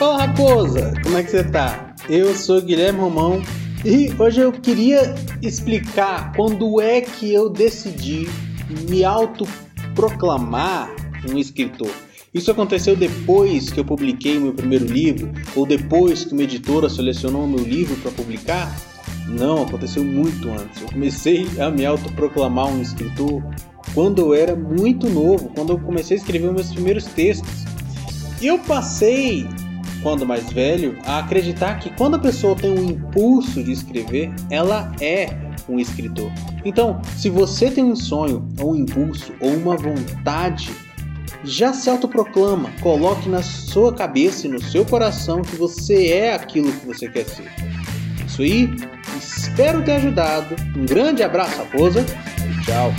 Fala Raposa, como é que você tá? Eu sou Guilherme Romão e hoje eu queria explicar quando é que eu decidi me autoproclamar um escritor. Isso aconteceu depois que eu publiquei meu primeiro livro ou depois que uma editora selecionou meu livro para publicar? Não, aconteceu muito antes. Eu comecei a me autoproclamar um escritor quando eu era muito novo, quando eu comecei a escrever meus primeiros textos. E eu passei, quando mais velho, a acreditar que quando a pessoa tem um impulso de escrever, ela é um escritor. Então, se você tem um sonho, ou um impulso, ou uma vontade, já se autoproclama, coloque na sua cabeça e no seu coração que você é aquilo que você quer ser. Isso aí, espero ter ajudado. Um grande abraço, raposa, e tchau.